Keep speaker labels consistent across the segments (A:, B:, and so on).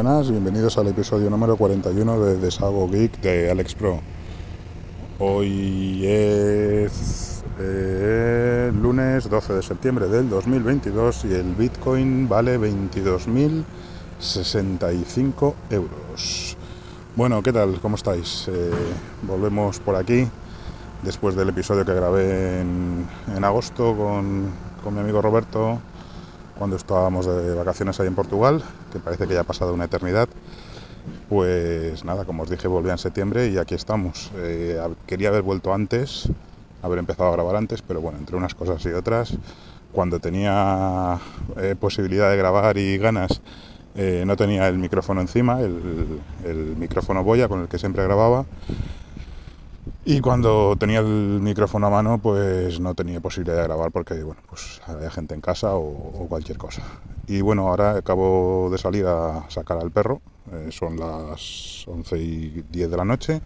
A: Buenas, bienvenidos al episodio número 41 de Desago Geek de Alex Pro. Hoy es eh, lunes 12 de septiembre del 2022 y el Bitcoin vale 22.065 euros. Bueno, ¿qué tal? ¿Cómo estáis? Eh, volvemos por aquí después del episodio que grabé en, agosto con, con mi amigo Roberto cuando estábamos de vacaciones ahí en Portugal, que parece que ya ha pasado una eternidad. Pues nada, como os dije, volví en septiembre y aquí estamos. Eh, quería haber vuelto antes, haber empezado a grabar antes, pero bueno, entre unas cosas y otras, cuando tenía eh, posibilidad de grabar y ganas, eh, no tenía el micrófono encima, el, el micrófono boya con el que siempre grababa y cuando tenía el micrófono a mano, pues no tenía posibilidad de grabar porque, bueno, pues había gente en casa o, cualquier cosa. Y bueno, ahora acabo de salir a sacar al perro, eh, son las 11 y 10 de la noche.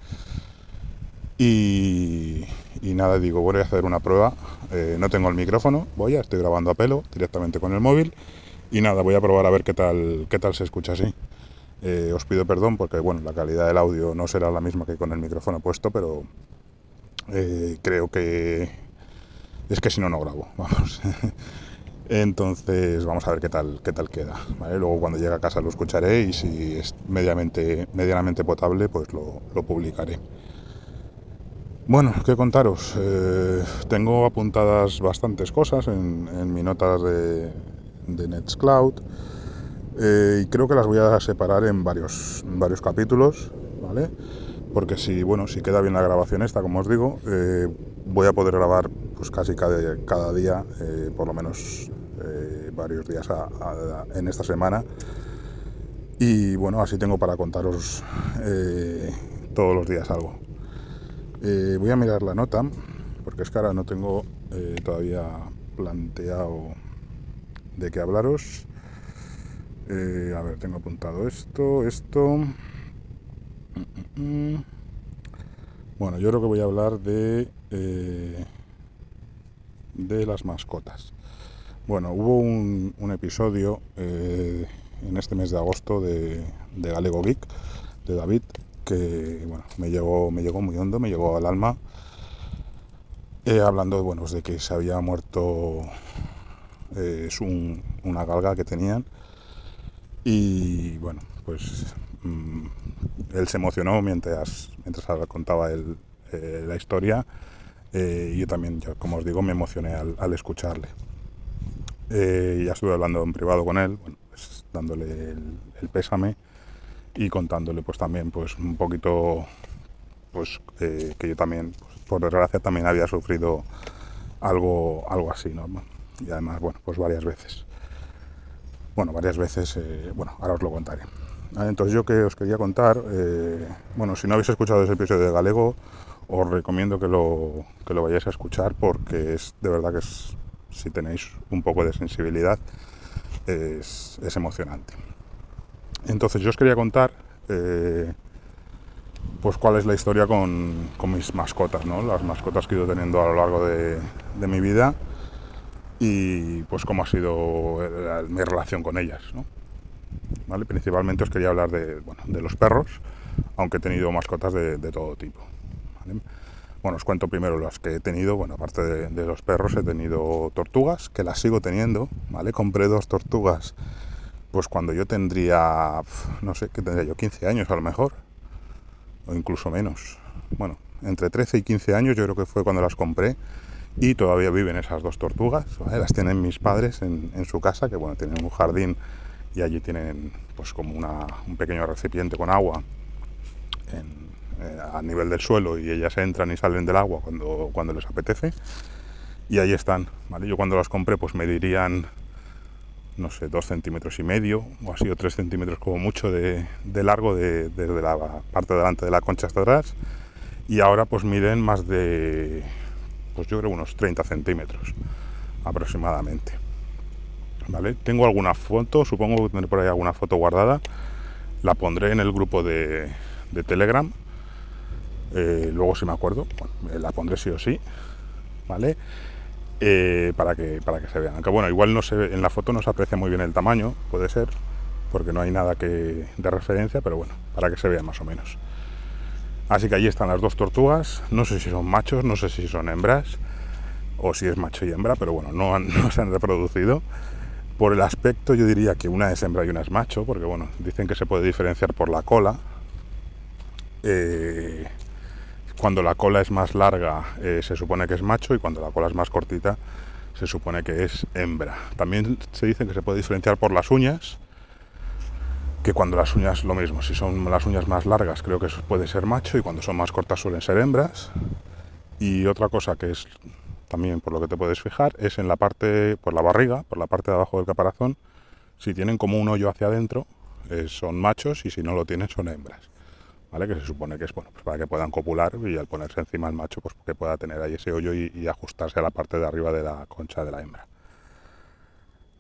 A: Y, nada, digo, voy a hacer una prueba. Eh, no tengo el micrófono, voy a, estoy grabando a pelo directamente con el móvil. Y nada, voy a probar a ver qué tal, qué tal se escucha así. Eh, os pido perdón porque bueno, la calidad del audio no será la misma que con el micrófono puesto, pero eh, creo que es que si no no grabo, vamos. Entonces vamos a ver qué tal qué tal queda. Luego cuando llegue a casa lo escucharé y si es medianamente, medianamente potable pues lo, publicaré. Bueno, ¿qué contaros? Eh, tengo apuntadas bastantes cosas en, mi notas de, de Nextcloud. Eh, y creo que las voy a separar en varios, varios capítulos, ¿vale? Porque si, bueno, si queda bien la grabación esta, como os digo, eh, voy a poder grabar pues casi cada, cada día, eh, por lo menos varios días en esta semana. Y bueno, así tengo para contaros todos los días algo. voy a mirar la nota, porque es que ahora no tengo todavía planteado de qué hablaros. Eh, a ver, tengo apuntado esto, esto. Bueno, yo creo que voy a hablar de, eh, de las mascotas. Bueno, hubo un, episodio eh, en este mes de agosto de, de, Galego Geek, de David, que bueno, me llegó, me llegó muy hondo, me llegó al alma, hablando bueno, de que se había muerto es una galga que tenían y bueno, pues mm, él se emocionó mientras, mientras contaba eh, la historia eh, y yo también, como os digo, me emocioné al, escucharle. Eh, ya estuve hablando en privado con él, pues, dándole el, pésame y contándole pues también pues un poquito pues que yo también pues, por desgracia también había sufrido algo algo así ¿no? y además bueno pues varias veces bueno, varias veces, eh, bueno, ahora os lo contaré. Entonces yo que os quería contar, eh, bueno, si no habéis escuchado ese episodio de Galego, os recomiendo que lo, que lo vayáis a escuchar porque es de verdad que es, si tenéis un poco de sensibilidad, es, emocionante. Entonces yo os quería contar eh, pues cuál es la historia con, mis mascotas, ¿no? las mascotas que he ido teniendo a lo largo de, de mi vida y pues cómo ha sido eh, mi relación con ellas. ¿no? ¿Vale? Principalmente os quería hablar de, bueno, de los perros, aunque he tenido mascotas de, todo tipo. Bueno, os cuento primero las que he tenido. Bueno, aparte de, los perros, he tenido tortugas, que las sigo teniendo. ¿vale? Compré dos tortugas, pues cuando yo tendría, no sé, que tendría yo 15 años a lo mejor, o incluso menos. Bueno, entre 13 y 15 años yo creo que fue cuando las compré y todavía viven esas dos tortugas, las tienen mis padres en, su casa, que bueno, tienen un jardín y allí tienen pues como un pequeño recipiente con agua eh, a nivel del suelo y ellas entran y salen del agua cuando, cuando les apetece. Y ahí están. Yo cuando las compré pues me dirían, no sé, dos centímetros y medio o así, o tres centímetros como mucho de, largo desde la parte delante de la concha hasta atrás. Y ahora pues miden más de pues yo creo unos 30 centímetros aproximadamente. ¿Vale? Tengo alguna foto, supongo que tendré por ahí alguna foto guardada. La pondré en el grupo de, Telegram. Eh, luego si me acuerdo, la pondré sí o sí. ¿Vale? Eh, para, que, para que se vean. Aunque bueno, igual no se, en la foto no se aprecia muy bien el tamaño, puede ser. porque no hay nada que, de referencia, pero bueno, para que se vea más o menos. Así que allí están las dos tortugas, no sé si son machos, no sé si son hembras, o si es macho y hembra, pero bueno, no, no se han reproducido. Por el aspecto yo diría que una es hembra y una es macho, porque bueno, dicen que se puede diferenciar por la cola. Eh, cuando la cola es más larga eh, se supone que es macho y cuando la cola es más cortita se supone que es hembra. También se dice que se puede diferenciar por las uñas, que cuando las uñas lo mismo, si son las uñas más largas creo que puede ser macho y cuando son más cortas suelen ser hembras. Y otra cosa que es también por lo que te puedes fijar es en la parte, por la barriga, por la parte de abajo del caparazón, si tienen como un hoyo hacia adentro, eh, son machos y si no lo tienen son hembras. ¿Vale? Que se supone que es bueno, pues para que puedan copular y al ponerse encima el macho, pues que pueda tener ahí ese hoyo y, ajustarse a la parte de arriba de la concha de la hembra,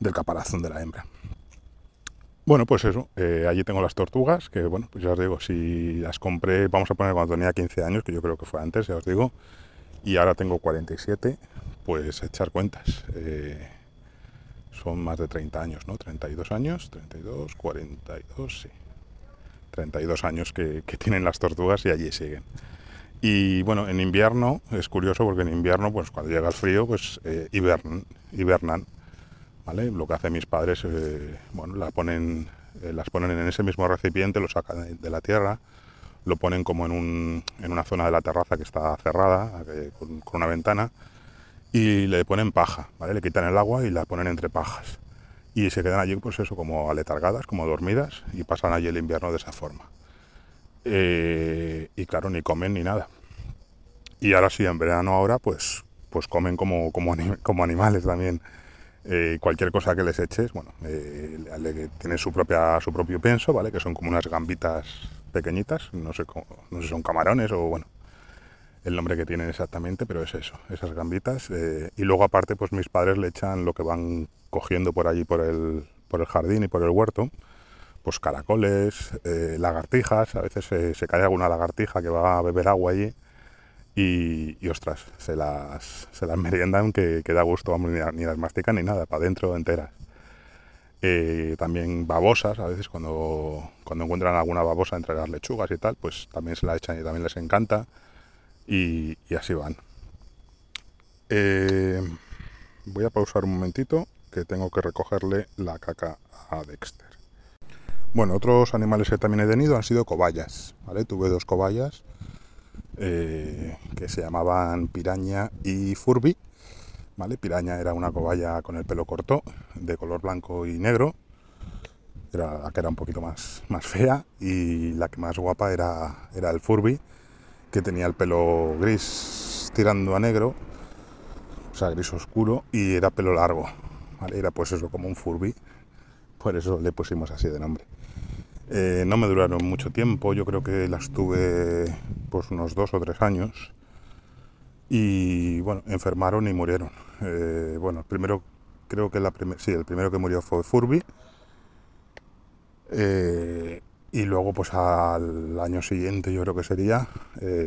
A: del caparazón de la hembra. Bueno, pues eso, eh, allí tengo las tortugas, que bueno, pues ya os digo, si las compré, vamos a poner cuando tenía 15 años, que yo creo que fue antes, ya os digo, y ahora tengo 47, pues echar cuentas. Eh, son más de 30 años, ¿no? 32 años, 32, 42, sí. 32 años que, tienen las tortugas y allí siguen. Y bueno, en invierno es curioso porque en invierno, pues cuando llega el frío, pues eh, hibernan, Lo que hacen mis padres, eh, bueno, ponen, las ponen en ese mismo recipiente, lo sacan de la tierra, lo ponen como en, un, en una zona de la terraza que está cerrada, eh, con, una ventana, y le ponen paja, ¿vale? Le quitan el agua y la ponen entre pajas. Y se quedan allí, pues eso, como aletargadas, como dormidas, y pasan allí el invierno de esa forma. Eh, y claro, ni comen ni nada. Y ahora sí, en verano ahora, pues, pues comen como, como, como animales también. Eh, cualquier cosa que les eches, bueno, tiene su, propia, su propio pienso, ¿vale? Que son como unas gambitas pequeñitas, no sé, no sé si son camarones o bueno, el nombre que tienen exactamente, pero es eso, esas gambitas. Eh, y luego aparte, pues mis padres le echan lo que van cogiendo por allí, por el, por el jardín y por el huerto, pues caracoles, eh, lagartijas, a veces se, cae alguna lagartija que va a beber agua allí y, ostras, se las, se las meriendan que, que da gusto, ni, ni las mastican ni nada, para adentro enteras. Eh, también babosas, a veces cuando, cuando encuentran alguna babosa entre las lechugas y tal, pues también se la echan y también les encanta y, así van. Eh, voy a pausar un momentito que tengo que recogerle la caca a Dexter. Bueno, otros animales que también he tenido han sido cobayas, ¿vale? Tuve dos cobayas eh, que se llamaban Piraña y Furby ¿vale? Piraña era una cobaya con el pelo corto, de color blanco y negro. Era la que era un poquito más, más fea y la que más guapa era, era el Furby, que tenía el pelo gris tirando a negro, o sea, gris oscuro, y era pelo largo, Era pues eso, como un Furby, por eso le pusimos así de nombre. Eh, no me duraron mucho tiempo, yo creo que las tuve pues unos dos o tres años y bueno, enfermaron y murieron. Eh, bueno, primero, creo que la sí, el primero que murió fue Furby. Eh, y luego, pues al año siguiente, yo creo que sería,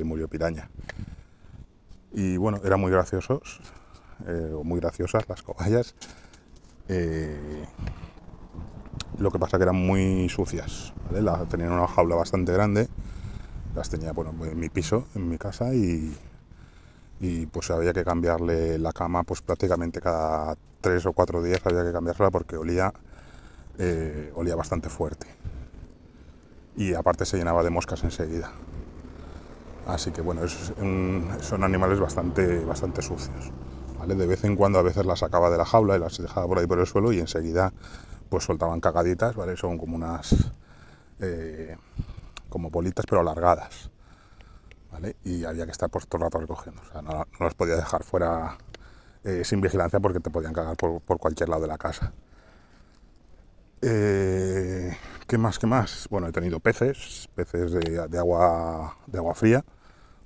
A: murió Piraña. Y bueno, eran muy graciosos, o muy graciosas las cobayas. Lo que pasa que eran muy sucias, tenían una jaula bastante grande, las tenía bueno, en mi piso, en mi casa, y, pues había que cambiarle la cama pues prácticamente cada tres o cuatro días había que cambiarla porque olía eh, olía bastante fuerte. Y aparte se llenaba de moscas enseguida. Así que bueno son animales bastante bastante sucios de vez en cuando a veces las sacaba de la jaula y las dejaba por ahí por el suelo y enseguida pues soltaban cagaditas vale son como unas eh, como bolitas pero alargadas y había que estar por todo el rato recogiendo. O sea, no, los podía dejar fuera eh, sin vigilancia porque te podían cagar por, cualquier lado de la casa. Eh, ¿Qué más? ¿Qué más? Bueno, he tenido peces, peces de, agua, de agua fría,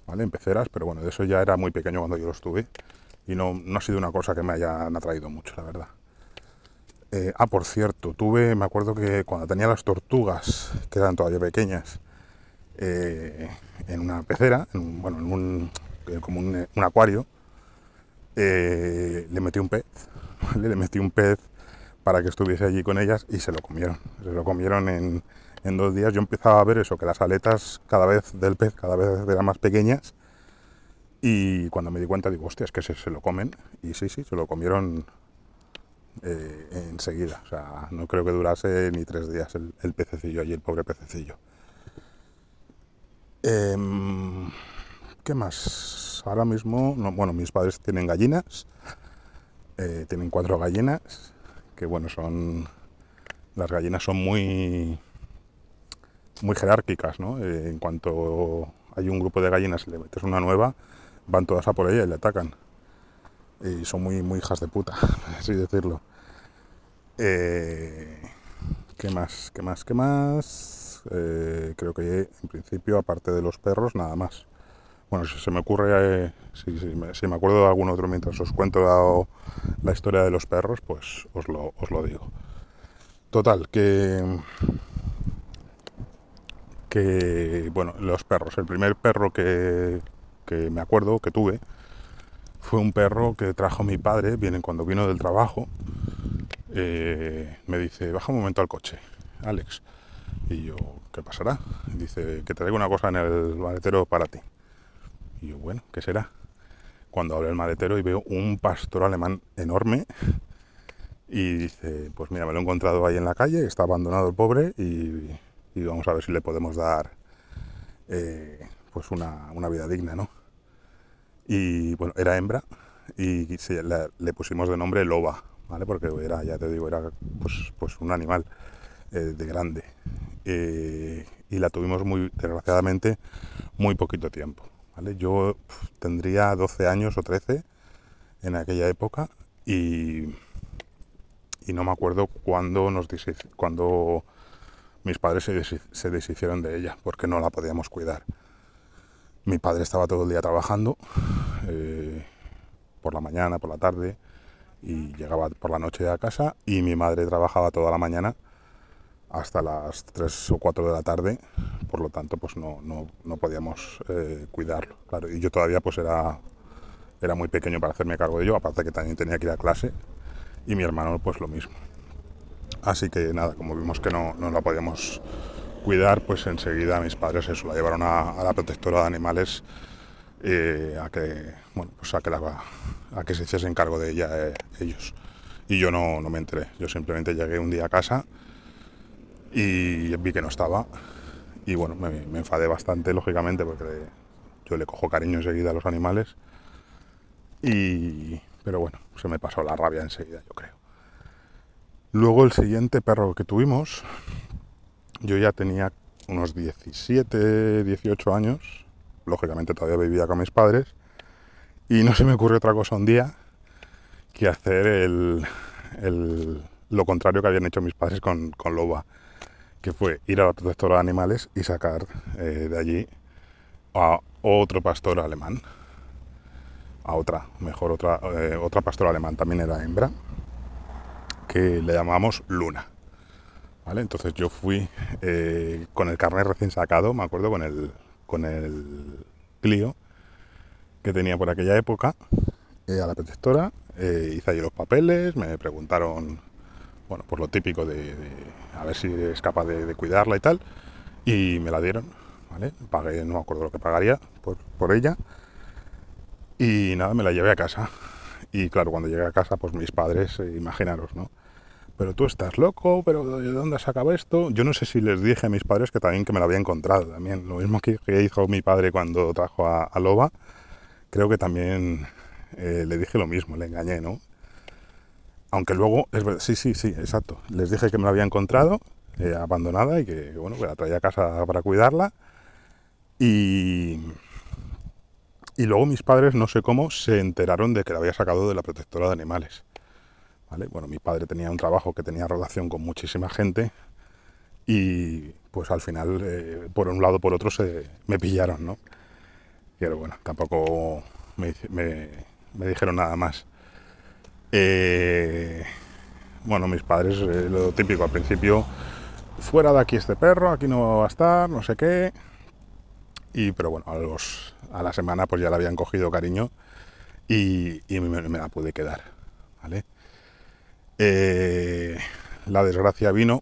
A: ¿vale? En peceras, pero bueno, de eso ya era muy pequeño cuando yo los tuve y no, no ha sido una cosa que me hayan atraído mucho, la verdad. Eh, ah, por cierto, tuve, me acuerdo que cuando tenía las tortugas, que eran todavía pequeñas, eh, en una pecera, en, bueno, en un, como un, acuario, eh, le metí un pez, le metí un pez para que estuviese allí con ellas y se lo comieron. Se lo comieron en, en dos días. Yo empezaba a ver eso, que las aletas cada vez del pez cada vez eran más pequeñas y cuando me di cuenta digo, hostia, es que se, se lo comen y sí, sí, se lo comieron eh, enseguida. O sea, no creo que durase ni tres días el, pececillo allí, el pobre pececillo. Em, ¿Qué más? Ahora mismo, no, bueno, mis padres tienen gallinas, eh, tienen cuatro gallinas, que bueno, son, las gallinas son muy, muy jerárquicas, ¿no? Eh, en cuanto hay un grupo de gallinas y le metes una nueva, van todas a por ella y le atacan. Y son muy, muy hijas de puta, así decirlo. Eh, ¿Qué más? ¿Qué más? ¿Qué más? Eh, creo que en principio, aparte de los perros, nada más. Bueno, si se me ocurre, eh, si, me acuerdo de algún otro mientras os cuento la, la historia de los perros, pues os lo, os lo digo. Total, que que, bueno, los perros. El primer perro que, que me acuerdo que tuve fue un perro que trajo mi padre, viene cuando vino del trabajo, eh, me dice, baja un momento al coche, Alex. Y yo, ¿qué pasará? Dice, que traigo una cosa en el maletero para ti. Y yo, bueno, ¿qué será? Cuando abro el maletero y veo un pastor alemán enorme y dice, pues mira, me lo he encontrado ahí en la calle, está abandonado el pobre y, y vamos a ver si le podemos dar eh, pues una, una, vida digna, ¿no? Y bueno, era hembra y le, pusimos de nombre Loba, ¿vale? Porque era, ya te digo, era pues, pues un animal eh, de grande. Eh, y la tuvimos muy, desgraciadamente, muy poquito tiempo, ¿vale? Yo tendría 12 años o 13 en aquella época y, y no me acuerdo cuándo nos cuando mis padres se deshicieron de ella porque no la podíamos cuidar. Mi padre estaba todo el día trabajando, eh, por la mañana, por la tarde, y llegaba por la noche a casa, y mi madre trabajaba toda la mañana hasta las 3 o 4 de la tarde, por lo tanto pues no, no, no podíamos eh, cuidarlo. Claro, y yo todavía pues era, era muy pequeño para hacerme cargo de ello, aparte que también tenía que ir a clase, y mi hermano pues lo mismo. Así que nada, como vimos que no, no la podíamos cuidar, pues enseguida mis padres eso, la llevaron a, la protectora de animales eh, a que bueno pues a que, la, a que se hiciesen cargo de ella eh, ellos. Y yo no, no me enteré, yo simplemente llegué un día a casa y vi que no estaba y bueno, me enfadé bastante lógicamente porque yo le cojo cariño enseguida a los animales y pero bueno, se me pasó la rabia enseguida, yo creo. Luego el siguiente perro que tuvimos, yo ya tenía unos 17, 18 años, lógicamente todavía vivía con mis padres, y no se me ocurrió otra cosa un día que hacer el, el, lo contrario que habían hecho mis padres con, con, Loba, que fue ir a la protectora de animales y sacar eh, de allí a otro pastor alemán, a otra, mejor otra, eh, otra pastora alemán, también era hembra, que le llamamos Luna. Entonces yo fui eh, con el carnet recién sacado, me acuerdo, con el, con el Clio que tenía por aquella época eh, a la protectora, eh, hice allí los papeles, me preguntaron, bueno, por lo típico de, a ver si es capaz de, de, cuidarla y tal, y me la dieron, ¿vale? Pagué, no me acuerdo lo que pagaría por, por ella, y nada, me la llevé a casa. Y claro, cuando llegué a casa, pues mis padres, imaginaros, ¿no? Pero tú estás loco, pero ¿de dónde has sacado esto? Yo no sé si les dije a mis padres que también que me lo había encontrado también, lo mismo que, hizo mi padre cuando trajo a, Loba, creo que también eh, le dije lo mismo, le engañé, ¿no? Aunque luego, es verdad, sí, sí, sí, exacto, les dije que me la había encontrado, eh, abandonada y que, bueno, la traía a casa para cuidarla y... Y luego mis padres, no sé cómo, se enteraron de que la había sacado de la protectora de animales. Bueno, mi padre tenía un trabajo que tenía relación con muchísima gente y pues al final, eh, por un lado por otro, se, me pillaron, ¿no? Pero bueno, tampoco me, dijeron nada más. Eh, bueno, mis padres, eh, lo típico al principio, fuera de aquí este perro, aquí no va a estar, no sé qué. Y, pero bueno, a, los, a la semana pues ya le habían cogido cariño y, me la pude quedar, ¿vale? Eh, la desgracia vino,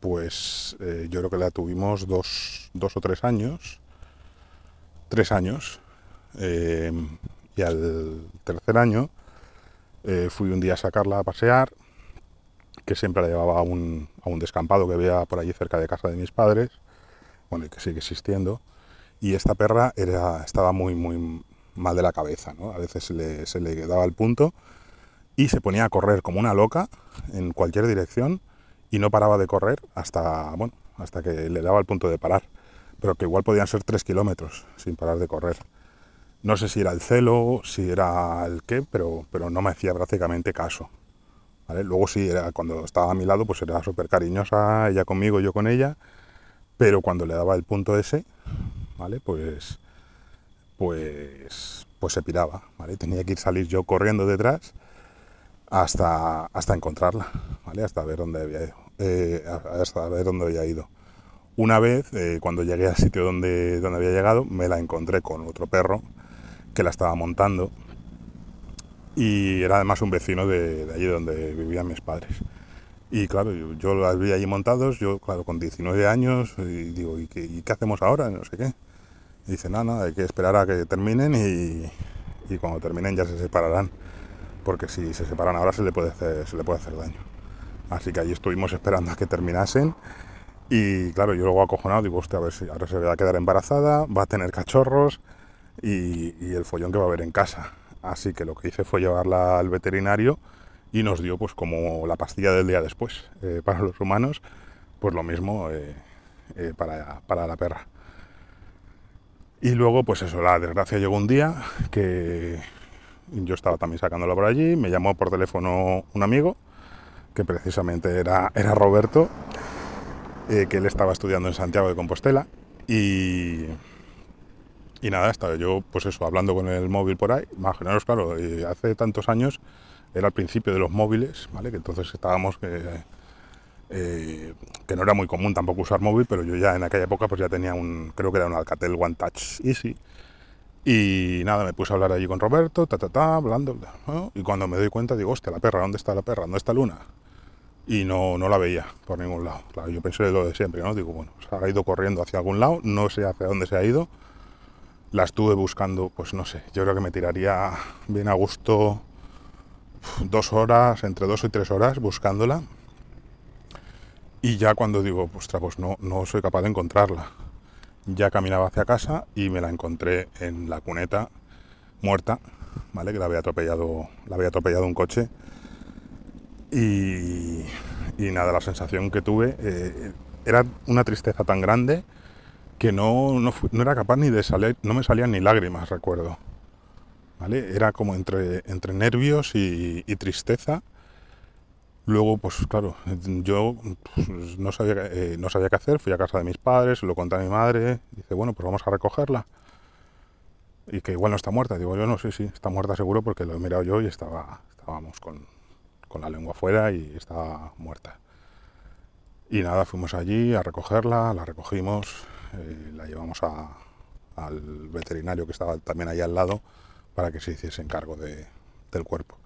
A: pues eh, yo creo que la tuvimos dos, dos o tres años, tres años, eh, y al tercer año fui un día a sacarla a pasear, que siempre la llevaba a un, a un descampado que había por allí cerca de casa de mis padres, bueno, y que sigue existiendo, y esta perra era, estaba muy, muy mal de la cabeza, ¿no? A veces se le, se le daba el punto y se ponía a correr como una loca en cualquier dirección y no paraba de correr hasta, bueno, hasta que le daba el punto de parar, pero que igual podían ser tres kilómetros sin parar de correr. No sé si era el celo, si era el qué, pero, pero no me hacía prácticamente caso. Luego sí, era, cuando estaba a mi lado, pues era súper cariñosa, ella conmigo, yo con ella, pero cuando le daba el punto ese, ¿vale? Pues, pues, pues se piraba, ¿vale? Tenía que ir salir yo corriendo detrás hasta, hasta encontrarla, ¿vale? Hasta ver dónde había ido. Eh, hasta ver dónde había ido. Una vez, eh, cuando llegué al sitio donde, donde había llegado, me la encontré con otro perro que la estaba montando y era además un vecino de, allí donde vivían mis padres. Y claro, yo, las vi allí montados, yo claro, con 19 años, y digo, ¿y qué, hacemos ahora? No sé qué. Y dice, nada, no, hay que esperar a que terminen y, y cuando terminen ya se separarán porque si se separan ahora se le puede hacer, se le puede hacer daño. Así que ahí estuvimos esperando a que terminasen y claro, yo luego acojonado digo, hostia, a ver si ahora se va a quedar embarazada, va a tener cachorros y, el follón que va a haber en casa. Así que lo que hice fue llevarla al veterinario y nos dio pues como la pastilla del día después. Eh, para los humanos, pues lo mismo eh, eh, para, para la perra. Y luego, pues eso, la desgracia llegó un día que yo estaba también sacándola por allí, me llamó por teléfono un amigo, que precisamente era, era Roberto, eh, que él estaba estudiando en Santiago de Compostela, y, y nada, estaba yo, pues eso, hablando con el móvil por ahí, imaginaros, claro, eh, hace tantos años, era el principio de los móviles, ¿vale? Que entonces estábamos... Eh, que no era muy común tampoco usar móvil, pero yo ya en aquella época pues ya tenía un, creo que era un Alcatel One Touch Easy, y nada, me puse a hablar allí con Roberto, ta, ta, ta, hablando. Y cuando me doy cuenta, digo, hostia, la perra, ¿dónde está la perra? ¿Dónde está Luna? Y no, no la veía por ningún lado. Claro, yo pensé lo de siempre, ¿no? Digo, bueno, se ha ido corriendo hacia algún lado, no sé hacia dónde se ha ido. La estuve buscando, pues no sé, yo creo que me tiraría bien a gusto dos horas, entre dos y tres horas buscándola. Y ya cuando digo, ostras, pues no, no soy capaz de encontrarla ya caminaba hacia casa y me la encontré en la cuneta muerta, ¿vale? Que la había atropellado, la había atropellado un coche. Y, nada, la sensación que tuve eh, era una tristeza tan grande que no, no, era capaz ni de salir, no me salían ni lágrimas, recuerdo. ¿Vale? Era como entre, entre nervios y tristeza Luego, pues claro, yo pues, no, sabía, eh, no sabía qué hacer, fui a casa de mis padres, lo conté a mi madre, dice, bueno, pues vamos a recogerla. Y que igual no está muerta. Digo, yo no sé, sí, está muerta seguro porque lo he mirado yo y estaba, estábamos con, la lengua afuera y estaba muerta. Y nada, fuimos allí a recogerla, la recogimos, eh, la llevamos al veterinario que estaba también ahí al lado para que se hiciese encargo de, del cuerpo.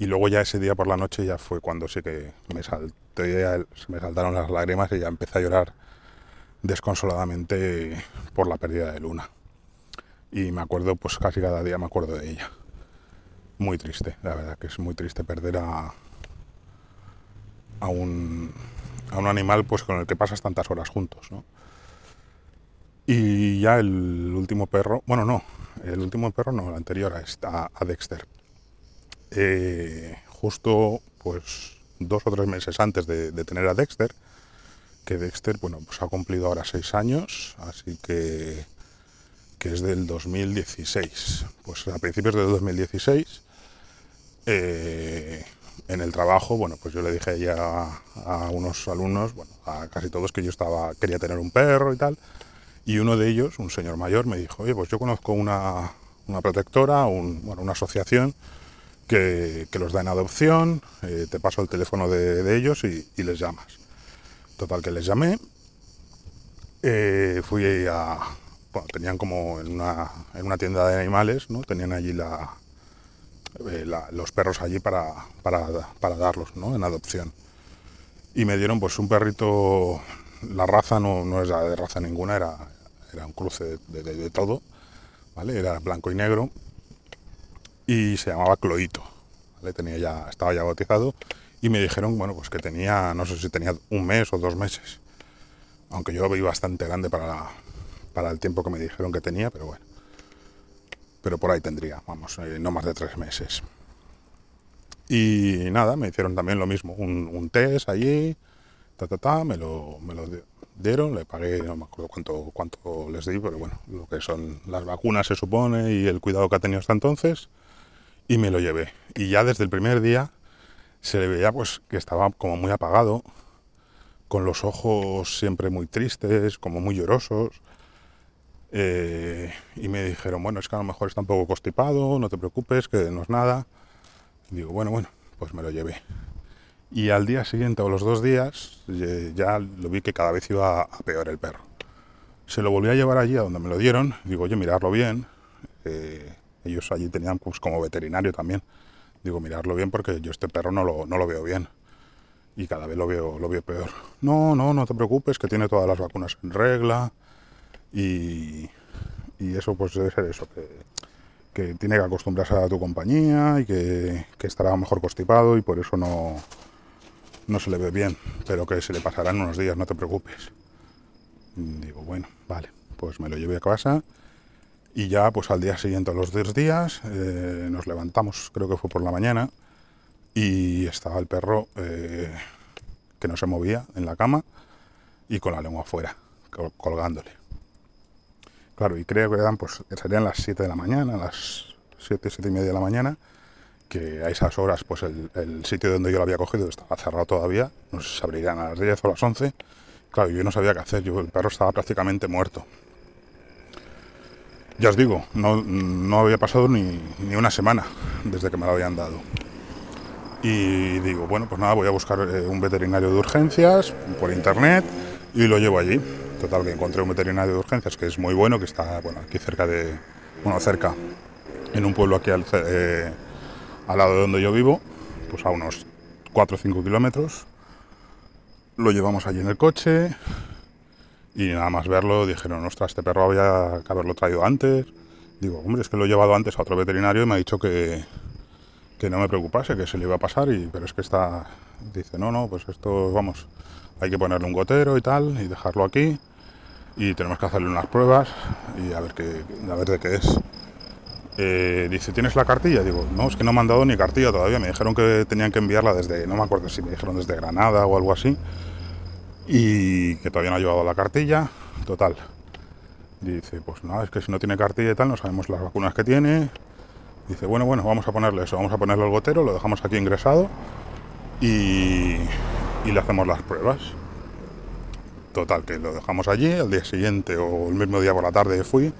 A: Y luego ya ese día por la noche ya fue cuando sí que me, saltaron las lágrimas y ya empecé a llorar desconsoladamente por la pérdida de Luna. Y me acuerdo, pues casi cada día me acuerdo de ella. Muy triste, la verdad que es muy triste perder a, a, un, a un animal pues con el que pasas tantas horas juntos. ¿no? Y ya el último perro, bueno no, el último perro no, el anterior a, a Dexter eh, justo pues dos o tres meses antes de, tener a Dexter, que Dexter bueno, pues ha cumplido ahora seis años, así que, que es del 2016. Pues a principios del 2016, eh, en el trabajo, bueno, pues yo le dije ya a, unos alumnos, bueno, a casi todos que yo estaba, quería tener un perro y tal, y uno de ellos, un señor mayor, me dijo, oye, pues yo conozco una, una protectora, bueno, una asociación que, los da en adopción, eh, te paso el teléfono de, ellos y, les llamas. Total que les llamé, eh, fui a... Bueno, tenían como en una, en una tienda de animales, ¿no? Tenían allí la, eh, los perros allí para, para, darlos ¿no? en adopción. Y me dieron pues un perrito, la raza no, no era de raza ninguna, era, era un cruce de, todo, ¿vale? era blanco y negro y se llamaba Cloito. Tenía ya, estaba ya bautizado y me dijeron bueno, pues que tenía, no sé si tenía un mes o dos meses, aunque yo lo vi bastante grande para, para el tiempo que me dijeron que tenía, pero bueno pero por ahí tendría, vamos, eh, no más de tres meses. Y nada, me hicieron también lo mismo, un, test allí, ta, ta, ta, me lo, me lo dieron, le pagué, no me acuerdo cuánto, cuánto les di, pero bueno, lo que son las vacunas se supone y el cuidado que ha tenido hasta entonces, y me lo llevé. Y ya desde el primer día se le veía pues que estaba como muy apagado, con los ojos siempre muy tristes, como muy llorosos, eh, y me dijeron, bueno, es que a lo mejor está un poco constipado, no te preocupes, que no es nada. digo, bueno, bueno, pues me lo llevé. Y al día siguiente o los dos días ya lo vi que cada vez iba a peor el perro. Se lo volví a llevar allí a donde me lo dieron. Digo, oye, mirarlo bien. Eh, ellos allí tenían pues, como veterinario también. Digo, mirarlo bien porque yo este perro no lo, no lo veo bien. Y cada vez lo veo, lo veo peor. No, no, no te preocupes, que tiene todas las vacunas en regla y, eso pues debe ser eso, que, tiene que acostumbrarse a tu compañía y que, estará mejor constipado y por eso no, no se le ve bien, pero que se le pasarán unos días, no te preocupes. Digo, bueno, vale, pues me lo llevé a casa y ya pues al día siguiente, a los dos días, eh, nos levantamos, creo que fue por la mañana, y estaba el perro eh, que no se movía en la cama y con la lengua afuera, colgándole. Claro, y creo que eran, pues, serían las 7 de la mañana, las 7, 7 y media de la mañana, que a esas horas, pues el, sitio donde yo lo había cogido estaba cerrado todavía, no se abrirían a las 10 o a las 11. Claro, yo no sabía qué hacer, yo, el perro estaba prácticamente muerto. Ya os digo, no, había pasado ni, ni, una semana desde que me lo habían dado. Y digo, bueno, pues nada, voy a buscar eh, un veterinario de urgencias por internet y lo llevo allí. Total, que encontré un veterinario de urgencias que es muy bueno, que está bueno, aquí cerca de, bueno, cerca, en un pueblo aquí al, eh, al lado de donde yo vivo, pues a unos 4 o 5 kilómetros. Lo llevamos allí en el coche y nada más verlo dijeron, ostras, este perro había que haberlo traído antes. Digo, hombre, es que lo he llevado antes a otro veterinario y me ha dicho que, que no me preocupase, que se le iba a pasar, y, pero es que está, dice, no, no, pues esto, vamos, hay que ponerle un gotero y tal, y dejarlo aquí y tenemos que hacerle unas pruebas y a ver, qué, a ver de qué es. Eh, dice, ¿tienes la cartilla? Digo, no, es que no me han dado ni cartilla todavía. Me dijeron que tenían que enviarla desde, no me acuerdo si me dijeron desde Granada o algo así. Y que todavía no ha llevado la cartilla. Total. Dice, pues nada, es que si no tiene cartilla y tal, no sabemos las vacunas que tiene. Dice, bueno, bueno, vamos a ponerle eso, vamos a ponerle el gotero, lo dejamos aquí ingresado y, y le hacemos las pruebas. Total, que lo dejamos allí, al día siguiente o el mismo día por la tarde fui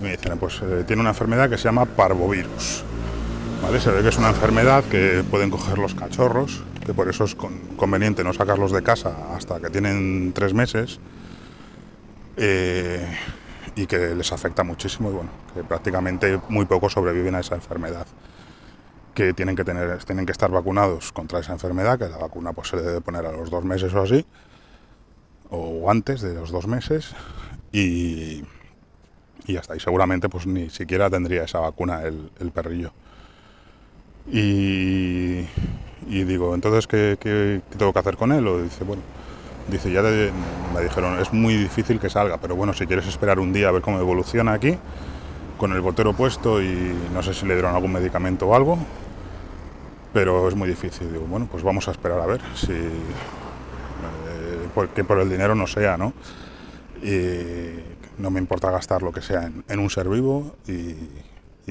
A: y me dicen, pues eh, tiene una enfermedad que se llama parvovirus. ¿Vale? Se ve que es una enfermedad que pueden coger los cachorros, que por eso es conveniente no sacarlos de casa hasta que tienen tres meses eh, y que les afecta muchísimo y bueno, que prácticamente muy pocos sobreviven a esa enfermedad que tienen que tener, tienen que estar vacunados contra esa enfermedad, que la vacuna pues se debe poner a los dos meses o así, o antes de los dos meses y, y hasta ahí seguramente pues ni siquiera tendría esa vacuna el, perrillo. Y, digo, entonces ¿qué, tengo que hacer con él? O dice, bueno, dice, ya me dijeron, es muy difícil que salga, pero bueno, si quieres esperar un día a ver cómo evoluciona aquí, con el botero puesto y no sé si le dieron algún medicamento o algo, pero es muy difícil. Digo, bueno, pues vamos a esperar a ver si que por el dinero no sea, ¿no? Y no me importa gastar lo que sea en, un ser vivo y,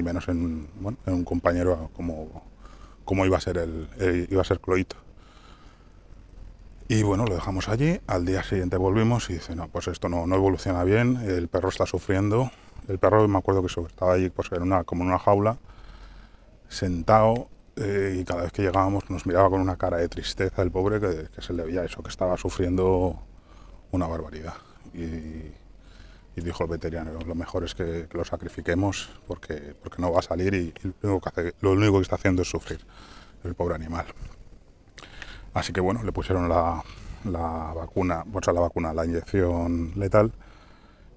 A: menos en, un compañero como, como iba a ser el, iba a ser Cloito. Y bueno, lo dejamos allí, al día siguiente volvimos y dice, no, pues esto no, no evoluciona bien, el perro está sufriendo. El perro me acuerdo que estaba allí pues, en una, como en una jaula, sentado eh, y cada vez que llegábamos nos miraba con una cara de tristeza el pobre que, se le veía eso, que estaba sufriendo una barbaridad. Y, y dijo el veterinario, lo mejor es que, lo sacrifiquemos porque, porque no va a salir y, lo, único que está haciendo es sufrir el pobre animal. Así que bueno, le pusieron la, la vacuna, o sea, la vacuna, la inyección letal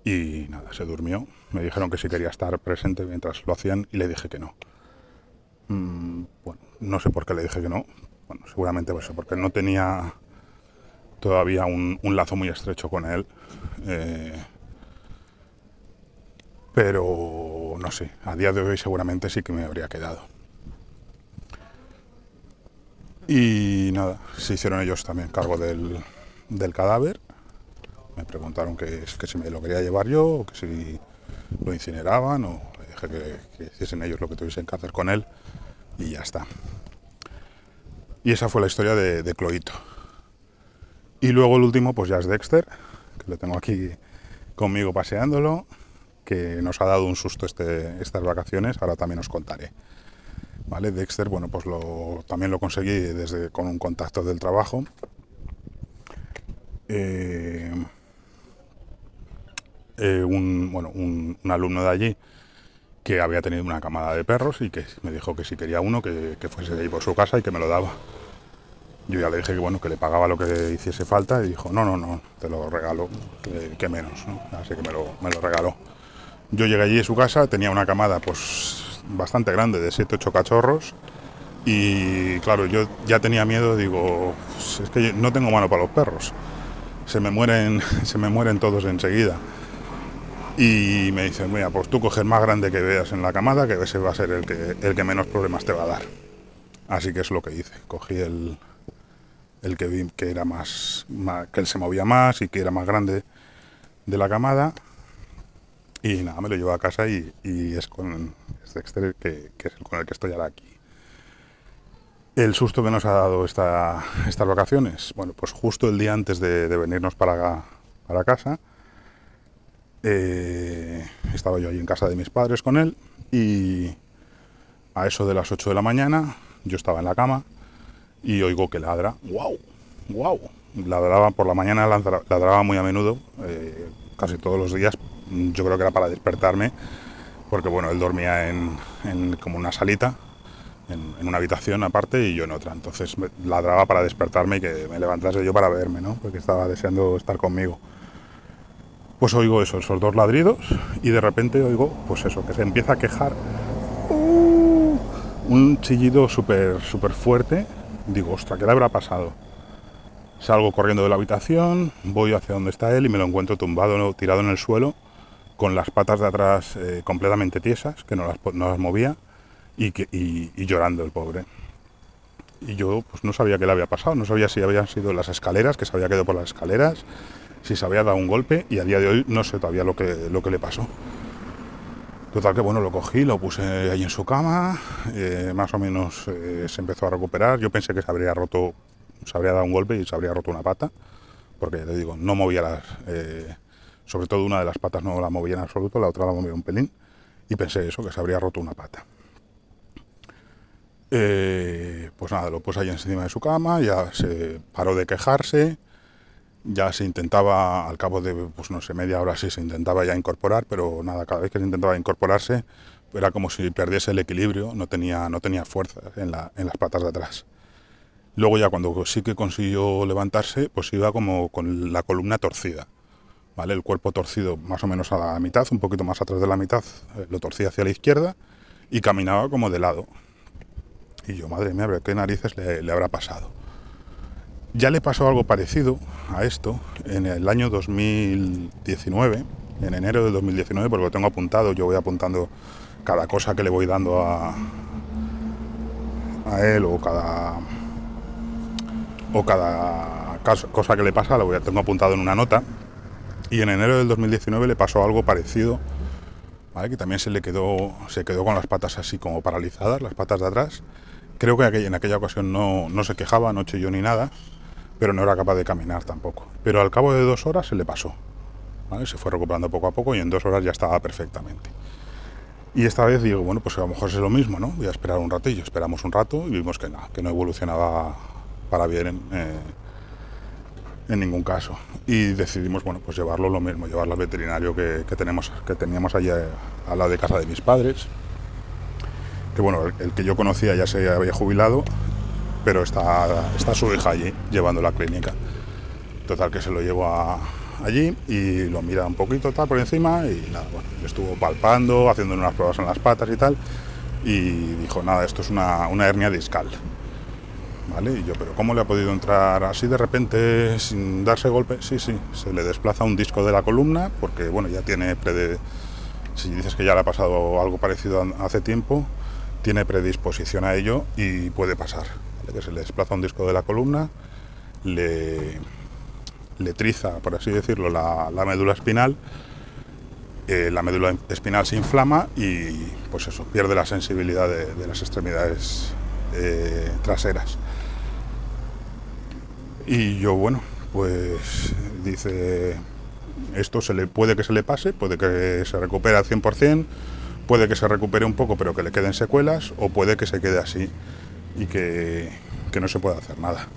A: y nada, se durmió. Me dijeron que si quería estar presente mientras lo hacían y le dije que no. Mm, bueno, no sé por qué le dije que no. Bueno, seguramente pues, porque no tenía todavía un, lazo muy estrecho con él. Eh, pero no sé, a día de hoy seguramente sí que me habría quedado. Y nada, se hicieron ellos también cargo del, cadáver. Me preguntaron que, que, si me lo quería llevar yo o que si lo incineraban o le dije que, hiciesen ellos lo que tuviesen que hacer con él y ya está. Y esa fue la historia de Cloito. Y luego el último pues ya es Dexter, que lo tengo aquí conmigo paseándolo, que nos ha dado un susto este, estas vacaciones, ahora también os contaré. ¿vale? Dexter, bueno, pues lo, también lo conseguí desde con un contacto del trabajo. Eh, eh, un, bueno, un, alumno de allí que había tenido una camada de perros y que me dijo que si quería uno, que, fuese ahí por su casa y que me lo daba. Yo ya le dije que bueno, que le pagaba lo que hiciese falta y dijo, no, no, no, te lo regalo, que, menos, Así que me lo, me lo regaló. Yo llegué allí a su casa, tenía una camada pues bastante grande, de 7-8 cachorros. Y claro, yo ya tenía miedo, digo, pues es que no tengo mano para los perros. Se me mueren, se me mueren todos enseguida. Y me dicen, mira, pues tú coges más grande que veas en la camada, que ese va a ser el que, el que menos problemas te va a dar. Así que es lo que hice. Cogí el, el que vi que era más, que él se movía más y que era más grande de la camada y nada, me lo llevo a casa y, es con este exterior que, es el con el que estoy ahora aquí. El susto que nos ha dado esta, estas vacaciones, bueno, pues justo el día antes de, venirnos para, para casa, eh, estaba yo ahí en casa de mis padres con él y a eso de las 8 de la mañana yo estaba en la cama y oigo que ladra, wow, wow, ladraba por la mañana, ladraba muy a menudo, eh, casi todos los días, yo creo que era para despertarme, porque bueno, él dormía en, como una salita, en, una habitación aparte y yo en otra. Entonces ladraba para despertarme y que me levantase yo para verme, ¿no? Porque estaba deseando estar conmigo. Pues oigo eso, esos dos ladridos y de repente oigo, pues eso, que se empieza a quejar. ¡Uh! un chillido súper, súper fuerte. Digo, ostra, ¿qué le habrá pasado? Salgo corriendo de la habitación, voy hacia donde está él y me lo encuentro tumbado, tirado en el suelo, con las patas de atrás eh, completamente tiesas, que no las, movía, y, y, llorando el pobre. Y yo pues no sabía qué le había pasado, no sabía si habían sido las escaleras, que se había quedado por las escaleras, si se había dado un golpe, y a día de hoy no sé todavía lo que, lo que le pasó. Total que bueno, lo cogí, lo puse ahí en su cama, eh, más o menos eh, se empezó a recuperar, yo pensé que se habría roto se habría dado un golpe y se habría roto una pata, porque te digo, no movía las, sobre todo una de las patas no la movía en absoluto, la otra la movía un pelín, y pensé eso, que se habría roto una pata. Eh, pues nada, lo puse ahí encima de su cama, ya se paró de quejarse, ya se intentaba, al cabo de, pues no sé, media hora sí se intentaba ya incorporar, pero nada, cada vez que se intentaba incorporarse era como si perdiese el equilibrio, no tenía, no tenía fuerza en, la, en las patas de atrás. Luego ya cuando sí que consiguió levantarse, pues iba como con la columna torcida. El cuerpo torcido más o menos a la mitad, un poquito más atrás de la mitad, eh, lo torcía hacia la izquierda y caminaba como de lado. Y yo, madre mía, ¿qué narices le, habrá pasado? Ya le pasó algo parecido a esto en el año 2019, en enero del 2019, porque lo tengo apuntado, yo voy apuntando cada cosa que le voy dando a, él o cada o cada cosa que le pasa, lo tengo apuntado en una nota. Y en enero del 2019 le pasó algo parecido, que también se le quedó, se quedó con las patas así como paralizadas, las patas de atrás. Creo que en aquella ocasión no, se quejaba, no chilló ni nada, pero no era capaz de caminar tampoco. Pero al cabo de dos horas se le pasó. Se fue recuperando poco a poco y en dos horas ya estaba perfectamente. Y esta vez digo, bueno, pues a lo mejor es lo mismo, ¿no? Voy a esperar un ratillo. Esperamos un rato y vimos que, que no evolucionaba para bien en ningún caso. Y decidimos, bueno, pues llevarlo lo mismo, llevarlo al veterinario que, tenemos, que teníamos allá al lado de casa de mis padres. Que bueno, el, que yo conocía ya se había jubilado, pero está, está su hija allí, llevando la clínica. Total que se lo llevo allí y lo mira un poquito tal por encima y nada, bueno, estuvo palpando, haciendo unas pruebas en las patas y tal. Y dijo, nada, esto es una, una hernia discal. Pero ¿cómo le ha podido entrar así de repente sin darse golpe? Sí, sí, se le desplaza un disco de la columna porque, bueno, ya tiene Si dices que ya le ha pasado algo parecido hace tiempo, tiene predisposición a ello y puede pasar. Que se le desplaza un disco de la columna, le, triza, por así decirlo, la, médula espinal, eh, la médula espinal se inflama y, pues eso, pierde la sensibilidad de, las extremidades eh, traseras. Y yo, bueno, pues dice, esto se le, puede que se le pase, puede que se recupere al 100%, puede que se recupere un poco pero que le queden secuelas, o puede que se quede así y que, que no se pueda hacer nada.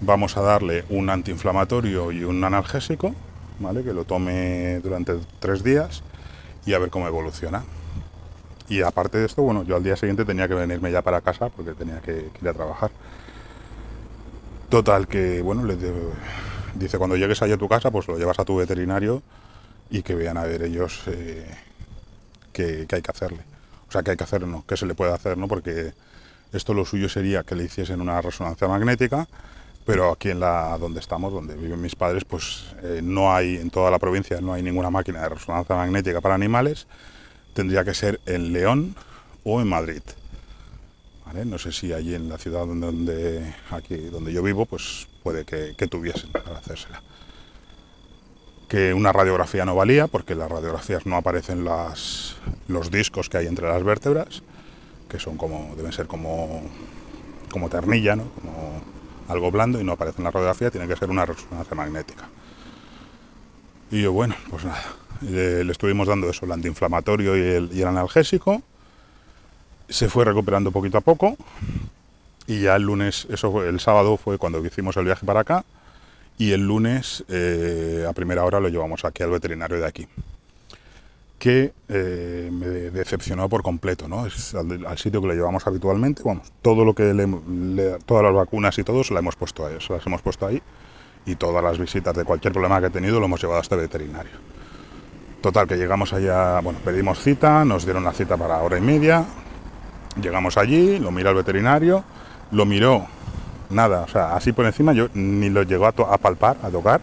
A: Vamos a darle un antiinflamatorio y un analgésico, ¿vale? que lo tome durante tres días y a ver cómo evoluciona. Y aparte de esto, bueno, yo al día siguiente tenía que venirme ya para casa porque tenía que ir a trabajar. Total, que bueno, dice cuando llegues allá a tu casa, pues lo llevas a tu veterinario y que vean a ver ellos eh, qué, hay que hacerle. O sea, qué hay que hacer, no, qué se le puede hacer, ¿no? Porque esto lo suyo sería que le hiciesen una resonancia magnética, pero aquí en la donde estamos, donde viven mis padres, pues eh, no hay, en toda la provincia no hay ninguna máquina de resonancia magnética para animales. Tendría que ser en León o en Madrid. No sé si allí en la ciudad donde, aquí, donde yo vivo, pues puede que, tuviesen para hacérsela. Que una radiografía no valía, porque las radiografías no aparecen las, los discos que hay entre las vértebras, que son como, deben ser como, como ternilla, ¿no? como algo blando, y no aparece en la radiografía, tiene que ser una resonancia magnética. Y yo, bueno, pues nada, le, estuvimos dando eso, el antiinflamatorio y el analgésico, se fue recuperando poquito a poco y ya el lunes, eso el sábado fue cuando hicimos el viaje para acá y el lunes eh, a primera hora lo llevamos aquí al veterinario de aquí que eh, me decepcionó por completo, ¿no? Es al, sitio que lo llevamos habitualmente, vamos, todo lo que le, todas las vacunas y todo se las hemos puesto ahí, se las hemos puesto ahí y todas las visitas de cualquier problema que he tenido lo hemos llevado a este veterinario. Total, que llegamos allá, bueno, pedimos cita, nos dieron la cita para hora y media, Llegamos allí, lo mira el veterinario, lo miró, nada, o sea, así por encima, yo ni lo llegó a, palpar, a tocar.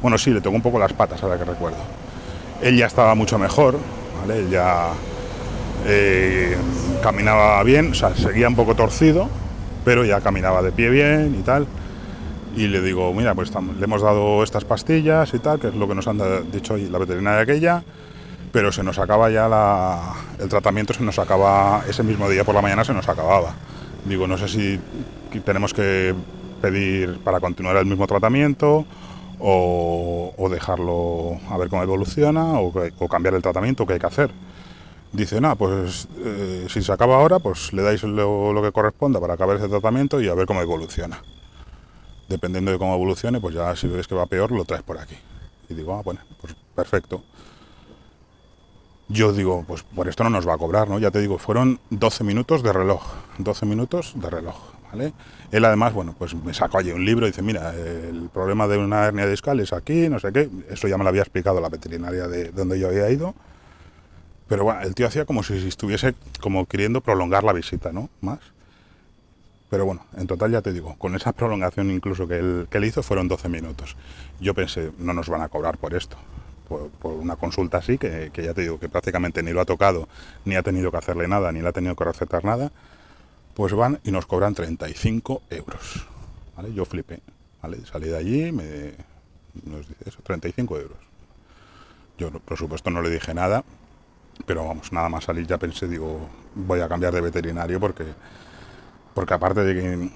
A: Bueno, sí, le tocó un poco las patas, ahora que recuerdo. Él ya estaba mucho mejor. Él ya eh, caminaba bien, o sea, seguía un poco torcido, pero ya caminaba de pie bien y tal. Y le digo, mira, pues le hemos dado estas pastillas y tal, que es lo que nos han dicho hoy la veterinaria aquella pero se nos acaba ya la, el tratamiento, se nos acaba ese mismo día por la mañana, se nos acababa. Digo, no sé si tenemos que pedir para continuar el mismo tratamiento o, dejarlo a ver cómo evoluciona o, cambiar el tratamiento, qué hay que hacer. Dice, nada, pues eh, si se acaba ahora, pues le dais lo, que corresponda para acabar ese tratamiento y a ver cómo evoluciona. Dependiendo de cómo evolucione, pues ya si ves que va peor, lo traes por aquí. Y digo, ah, bueno, pues perfecto yo digo, pues por esto no nos va a cobrar, ¿no? Ya te digo, fueron 12 minutos de reloj, 12 minutos de reloj, ¿vale? Él además, bueno, pues me sacó allí un libro y dice, mira, el problema de una hernia discal es aquí, no sé qué, eso ya me lo había explicado la veterinaria de donde yo había ido, pero bueno, el tío hacía como si estuviese como queriendo prolongar la visita, ¿no? Más. Pero bueno, en total ya te digo, con esa prolongación incluso que él, que él hizo fueron 12 minutos. Yo pensé, no nos van a cobrar por esto por, una consulta así, que, ya te digo que prácticamente ni lo ha tocado, ni ha tenido que hacerle nada, ni le ha tenido que recetar nada, pues van y nos cobran 35 euros. ¿vale? Yo flipé, ¿vale? salí de allí, me, nos dice eso, 35 euros. Yo por supuesto no le dije nada, pero vamos, nada más salir ya pensé, digo, voy a cambiar de veterinario porque, porque aparte de que,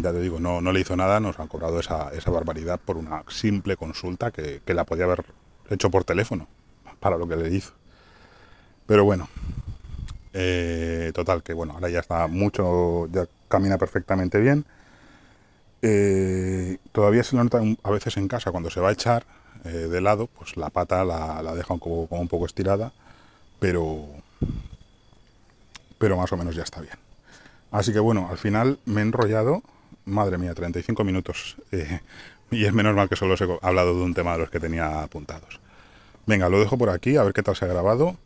A: ya te digo, no, no le hizo nada, nos han cobrado esa, esa barbaridad por una simple consulta que, que la podía haber hecho por teléfono, para lo que le hizo. Pero bueno, eh, total, que bueno, ahora ya está mucho, ya camina perfectamente bien. Eh, todavía se lo nota a veces en casa cuando se va a echar eh, de lado, pues la pata la, deja un poco, como un poco estirada, pero, pero más o menos ya está bien. Así que bueno, al final me he enrollado, madre mía, 35 minutos. Y es menos mal que solo he hablado de un tema de los que tenía apuntados. Venga, lo dejo por aquí, a ver qué tal se ha grabado.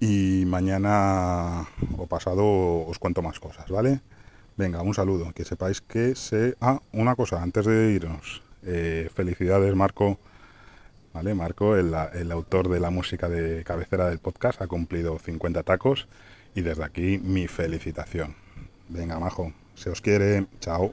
A: Y mañana o pasado os cuento más cosas, ¿vale? Venga, un saludo. Que sepáis que se... Ah, una cosa, antes de irnos. Eh, felicidades, Marco. ¿Vale? Marco, el, el autor de la música de cabecera del podcast, ha cumplido 50 tacos. Y desde aquí, mi felicitación. Venga, majo. Se os quiere. Chao.